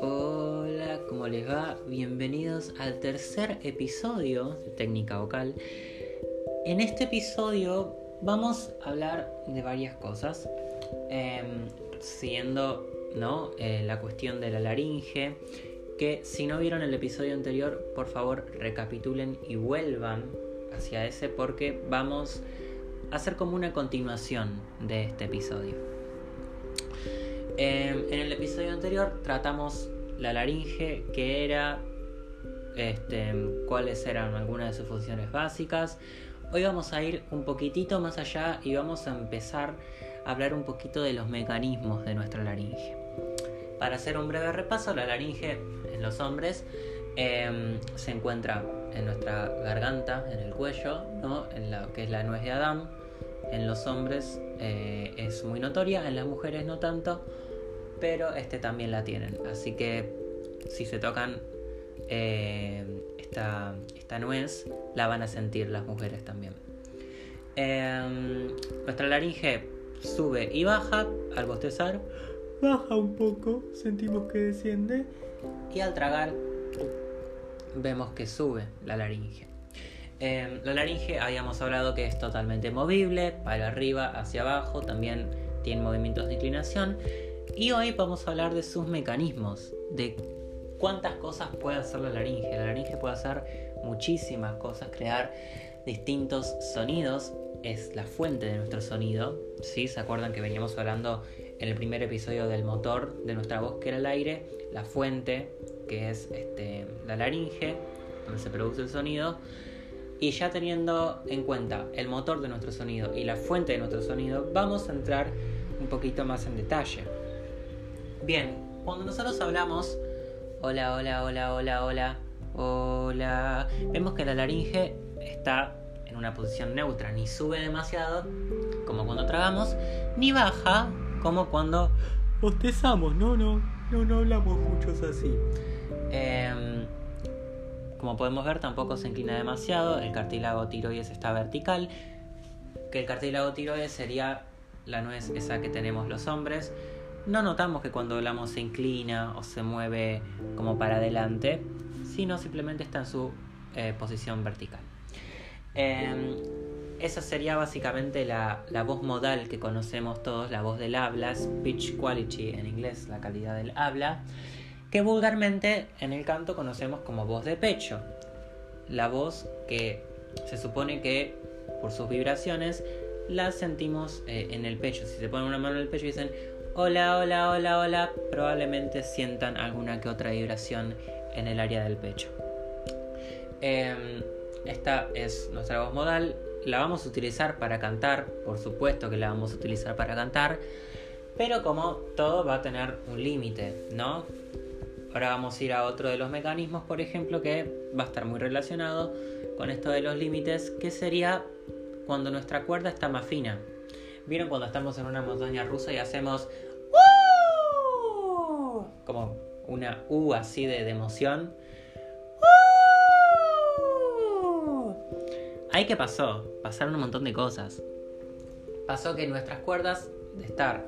Hola, ¿cómo les va? Bienvenidos al tercer episodio de Técnica Vocal. En este episodio vamos a hablar de varias cosas, em, siendo ¿no? Eh, la cuestión de la laringe, que si no vieron el episodio anterior, por favor recapitulen y vuelvan hacia ese porque vamos a hacer como una continuación de este episodio. Em, en el episodio anterior tratamos la laringe, que era, este, cuáles eran algunas de sus funciones básicas. Hoy vamos a ir un poquitito más allá y vamos a empezar a hablar un poquito de los mecanismos de nuestra laringe. Para hacer un breve repaso, la laringe en los hombres em, se encuentra en nuestra garganta, en el cuello, ¿no? en lo que es la nuez de Adán. En los hombres eh, es muy notoria, en las mujeres no tanto, pero este también la tienen. Así que si se tocan eh, esta, esta, nuez, la van a sentir las mujeres también. Em, nuestra laringe sube y baja al bostezar baja un poco, sentimos que desciende y al tragar vemos que sube la laringe. Em, la laringe habíamos hablado que es totalmente movible, para arriba, hacia abajo, también tiene movimientos de inclinación y hoy vamos a hablar de sus mecanismos, de cuántas cosas puede hacer la laringe. La laringe puede hacer muchísimas cosas, crear distintos sonidos, es la fuente de nuestro sonido. ¿sí? ¿Se acuerdan que veníamos hablando en el primer episodio del motor de nuestra voz que era el aire, la fuente que es este, la laringe, donde se produce el sonido, y ya teniendo en cuenta el motor de nuestro sonido y la fuente de nuestro sonido, vamos a entrar un poquito más en detalle. Bien, cuando nosotros hablamos, hola, hola, hola, hola, hola, hola, vemos que la laringe está en una posición neutra, ni sube demasiado como cuando tragamos, ni baja como cuando bostezamos, no, no, no, no hablamos muchos así. Em, como podemos ver, tampoco se inclina demasiado, el cartílago tiroides está vertical, que el cartílago tiroides sería la nuez esa que tenemos los hombres. No notamos que cuando hablamos se inclina o se mueve como para adelante, sino simplemente está en su eh, posición vertical. Em, esa sería básicamente la, voz modal que conocemos todos, la voz del habla, speech quality en inglés, la calidad del habla, que vulgarmente en el canto conocemos como voz de pecho. La voz que se supone que por sus vibraciones la sentimos eh, en el pecho. Si se ponen una mano en el pecho y dicen hola, hola, hola, hola, probablemente sientan alguna que otra vibración en el área del pecho. Em, esta es nuestra voz modal la vamos a utilizar para cantar, por supuesto que la vamos a utilizar para cantar, pero como todo va a tener un límite, ¿no? Ahora vamos a ir a otro de los mecanismos, por ejemplo, que va a estar muy relacionado con esto de los límites, que sería cuando nuestra cuerda está más fina. ¿Vieron cuando estamos en una montaña rusa y hacemos como una U así de, emoción? Ahí que pasó, pasaron un montón de cosas. Pasó que nuestras cuerdas, de estar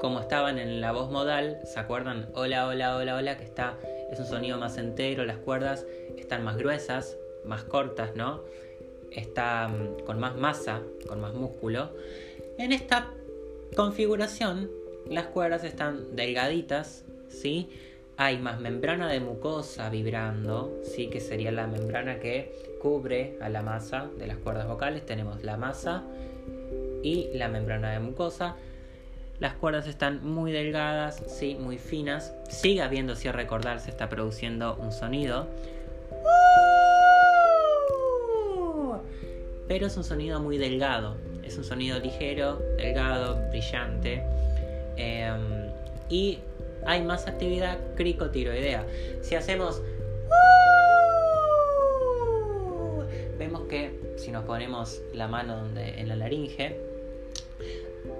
como estaban en la voz modal, ¿se acuerdan? Hola, hola, hola, hola, que está, es un sonido más entero, las cuerdas están más gruesas, más cortas, ¿no? Está mm, con más masa, con más músculo. En esta configuración, las cuerdas están delgaditas, ¿sí? hay más membrana de mucosa vibrando, sí, que sería la membrana que cubre a la masa de las cuerdas vocales. Tenemos la masa y la membrana de mucosa. Las cuerdas están muy delgadas, sí, muy finas. Sigue habiendo, si recordar, se está produciendo un sonido. Pero es un sonido muy delgado. Es un sonido ligero, delgado, brillante. Em, y hay más actividad cricotiroidea. Si hacemos vemos que si nos ponemos la mano en la laringe,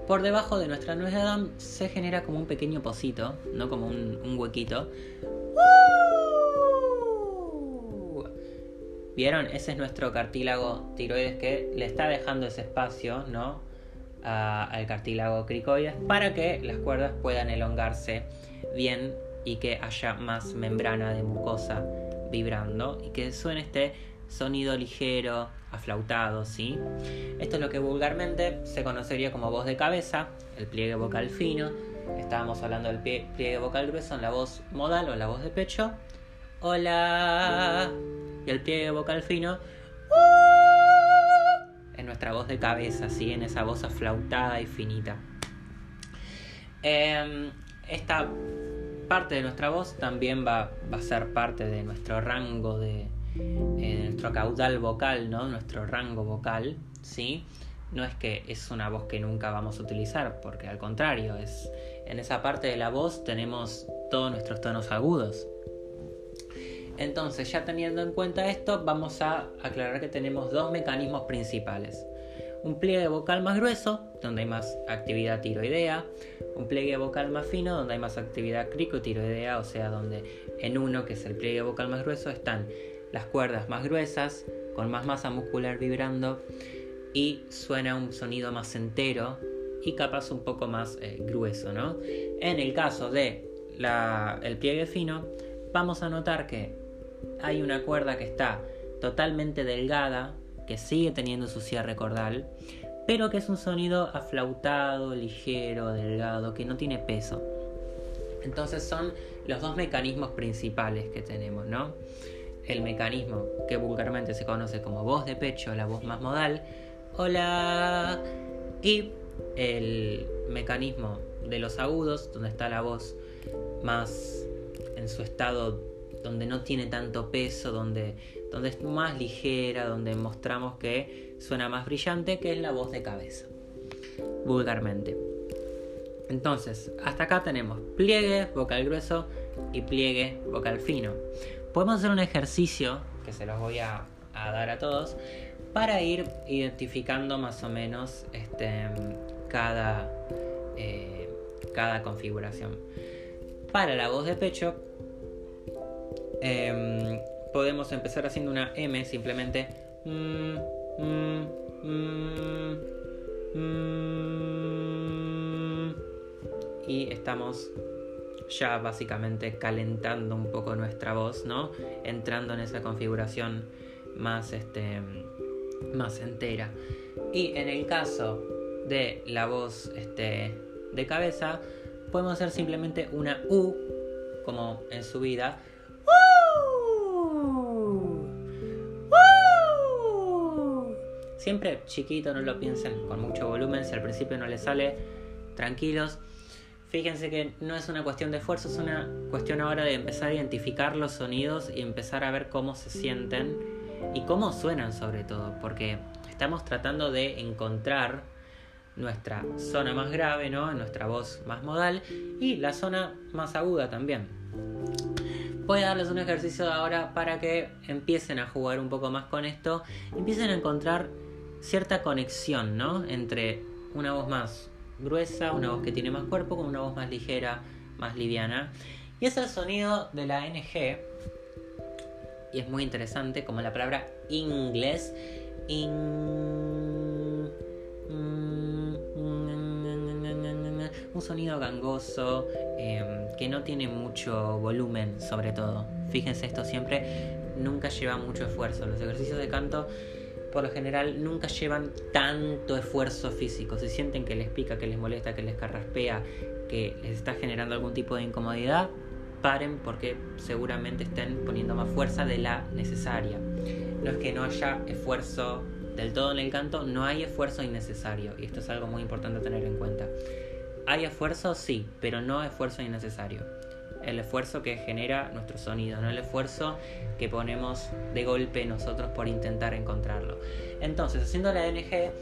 por debajo de nuestra nuez de Adán se genera como un pequeño pocito, no como un, huequito. ¿Vieron? Ese es nuestro cartílago tiroides que le está dejando ese espacio, ¿no? al cartílago cricoides para que las cuerdas puedan elongarse bien y que haya más membrana de mucosa vibrando y que suene este sonido ligero, aflautado, ¿sí? Esto es lo que vulgarmente se conocería como voz de cabeza, el pliegue vocal fino. Estábamos hablando del pliegue vocal grueso en la voz modal o la voz de pecho. Hola. Y el pliegue vocal fino en nuestra voz de cabeza, ¿sí? En esa voz aflautada y finita. Em, esta parte de nuestra voz también va, a ser parte de nuestro rango de, eh, nuestro caudal vocal, ¿no? Nuestro rango vocal, ¿sí? No es que es una voz que nunca vamos a utilizar, porque al contrario, es en esa parte de la voz tenemos todos nuestros tonos agudos. Entonces, ya teniendo en cuenta esto, vamos a aclarar que tenemos dos mecanismos principales un pliegue vocal más grueso, donde hay más actividad tiroidea, un pliegue vocal más fino, donde hay más actividad cricotiroidea, o sea, donde en uno, que es el pliegue vocal más grueso, están las cuerdas más gruesas, con más masa muscular vibrando, y suena un sonido más entero y capaz un poco más eh, grueso, ¿no? En el caso de el pliegue fino, vamos a notar que hay una cuerda que está totalmente delgada, que sigue teniendo su cierre cordal, pero que es un sonido aflautado, ligero, delgado, que no tiene peso. Entonces son los dos mecanismos principales que tenemos, ¿no? El mecanismo que vulgarmente se conoce como voz de pecho, la voz más modal, hola, y el mecanismo de los agudos, donde está la voz más en su estado donde no tiene tanto peso, donde donde es más ligera, donde mostramos que suena más brillante, que es la voz de cabeza, vulgarmente. Entonces, hasta acá tenemos pliegue vocal grueso y pliegue vocal fino. Podemos hacer un ejercicio, que se los voy a, dar a todos, para ir identificando más o menos este, cada, eh, cada configuración. Para la voz de pecho, em, podemos empezar haciendo una M simplemente. Mm, mm, mm, y estamos ya básicamente calentando un poco nuestra voz, ¿no? Entrando en esa configuración más, este, más entera. Y en el caso de la voz este, de cabeza, podemos hacer simplemente una U, como en subida, Siempre chiquito, no lo piensen con mucho volumen, si al principio no les sale, tranquilos. Fíjense que no es una cuestión de esfuerzo, es una cuestión ahora de empezar a identificar los sonidos y empezar a ver cómo se sienten y cómo suenan sobre todo, porque estamos tratando de encontrar nuestra zona más grave, ¿no? Nuestra voz más modal y la zona más aguda también. Voy a darles un ejercicio ahora para que empiecen a jugar un poco más con esto, empiecen a encontrar cierta conexión, ¿no? Entre una voz más gruesa, una voz que tiene más cuerpo, con una voz más ligera, más liviana. Y es el sonido de la NG. Y es muy interesante, como la palabra inglés. un sonido gangoso em, que no tiene mucho volumen, sobre todo. Fíjense, esto siempre nunca lleva mucho esfuerzo. Los ejercicios de canto por lo general nunca llevan tanto esfuerzo físico. Si sienten que les pica, que les molesta, que les carraspea, que les está generando algún tipo de incomodidad, paren porque seguramente estén poniendo más fuerza de la necesaria. No es que no haya esfuerzo del todo en el canto, no hay esfuerzo innecesario y esto es algo muy importante a tener en cuenta. Hay esfuerzo, sí, pero no esfuerzo innecesario el esfuerzo que genera nuestro sonido, no el esfuerzo que ponemos de golpe nosotros por intentar encontrarlo. Entonces, haciendo la NG,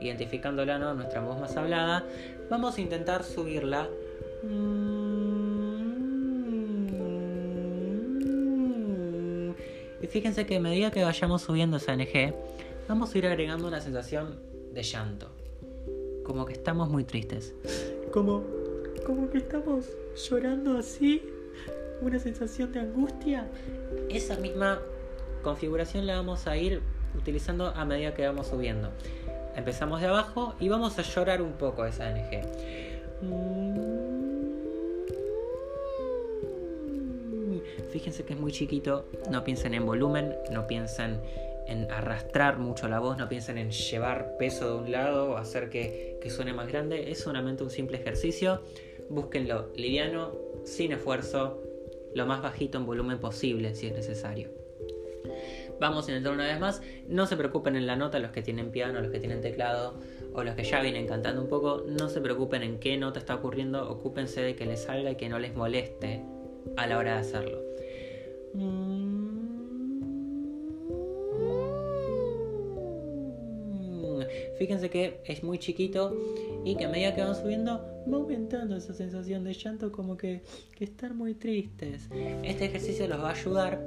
identificándola, ¿no? nuestra voz más hablada, vamos a intentar subirla. Y fíjense que a medida que vayamos subiendo esa NG, vamos a ir agregando una sensación de llanto como que estamos muy tristes. Como, como que estamos llorando así, una sensación de angustia. Esa misma configuración la vamos a ir utilizando a medida que vamos subiendo. Empezamos de abajo y vamos a llorar un poco esa NG. Fíjense que es muy chiquito, no piensen en volumen, no piensen en arrastrar mucho la voz, no piensen en llevar peso de un lado o hacer que, que suene más grande, es solamente un simple ejercicio. Búsquenlo liviano, sin esfuerzo, lo más bajito en volumen posible si es necesario. Vamos a intentar una vez más. No se preocupen en la nota los que tienen piano, los que tienen teclado o los que ya vienen cantando un poco. No se preocupen en qué nota está ocurriendo. Ocúpense de que les salga y que no les moleste a la hora de hacerlo. Fíjense que es muy chiquito y que a medida que van subiendo va aumentando esa sensación de llanto como que, que están muy tristes. Este ejercicio los va a ayudar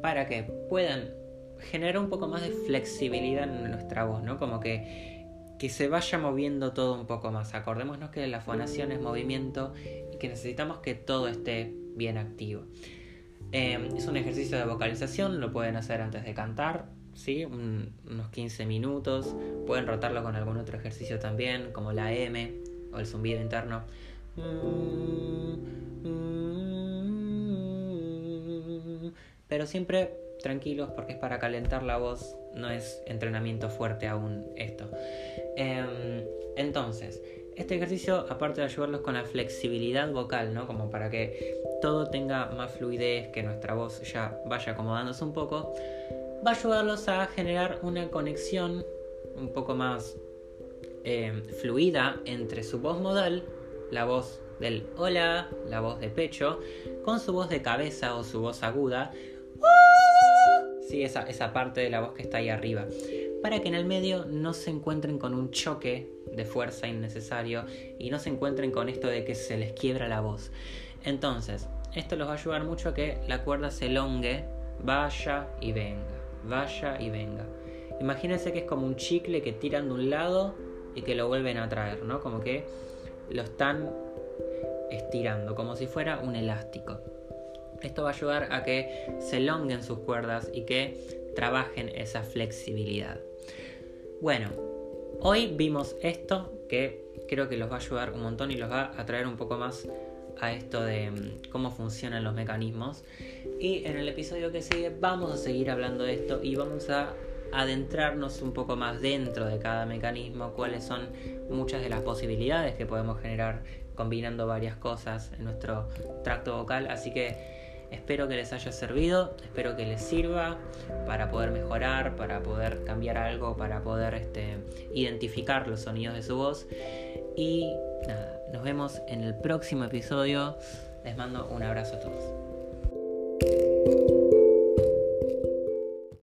para que puedan generar un poco más de flexibilidad en nuestra voz, ¿no? Como que, que se vaya moviendo todo un poco más. Acordémonos que la fonación es movimiento y que necesitamos que todo esté bien activo. Eh, es un ejercicio de vocalización, lo pueden hacer antes de cantar, ¿sí? unos 15 minutos. Pueden rotarlo con algún otro ejercicio también, como la M o el zumbido interno. Pero siempre tranquilos porque es para calentar la voz, no es entrenamiento fuerte aún esto. Em, entonces, este ejercicio, aparte de ayudarlos con la flexibilidad vocal, ¿no? Como para que todo tenga más fluidez, que nuestra voz ya vaya acomodándose un poco, va a ayudarlos a generar una conexión un poco más eh, fluida entre su voz modal, la voz del hola, la voz de pecho, con su voz de cabeza o su voz aguda. Sí, esa, esa parte de la voz que está ahí arriba. Para que en el medio no se encuentren con un choque de fuerza innecesario y no se encuentren con esto de que se les quiebra la voz. Entonces, esto los va a ayudar mucho a que la cuerda se elongue, vaya y venga vaya y venga. Imagínense que es como un chicle que tiran de un lado y que lo vuelven a traer, ¿no? Como que lo están estirando, como si fuera un elástico. Esto va a ayudar a que se elonguen sus cuerdas y que trabajen esa flexibilidad. Bueno, hoy vimos esto que creo que los va a ayudar un montón y los va a traer un poco más a esto de mm, cómo funcionan los mecanismos. Y en el episodio que sigue vamos a seguir hablando de esto y vamos a adentrarnos un poco más dentro de cada mecanismo, cuáles son muchas de las posibilidades que podemos generar combinando varias cosas en nuestro tracto vocal. Así que espero que les haya servido, espero que les sirva para poder mejorar, para poder cambiar algo, para poder este, identificar los sonidos de su voz. Y nada, nos vemos en el próximo episodio. Les mando un abrazo a todos.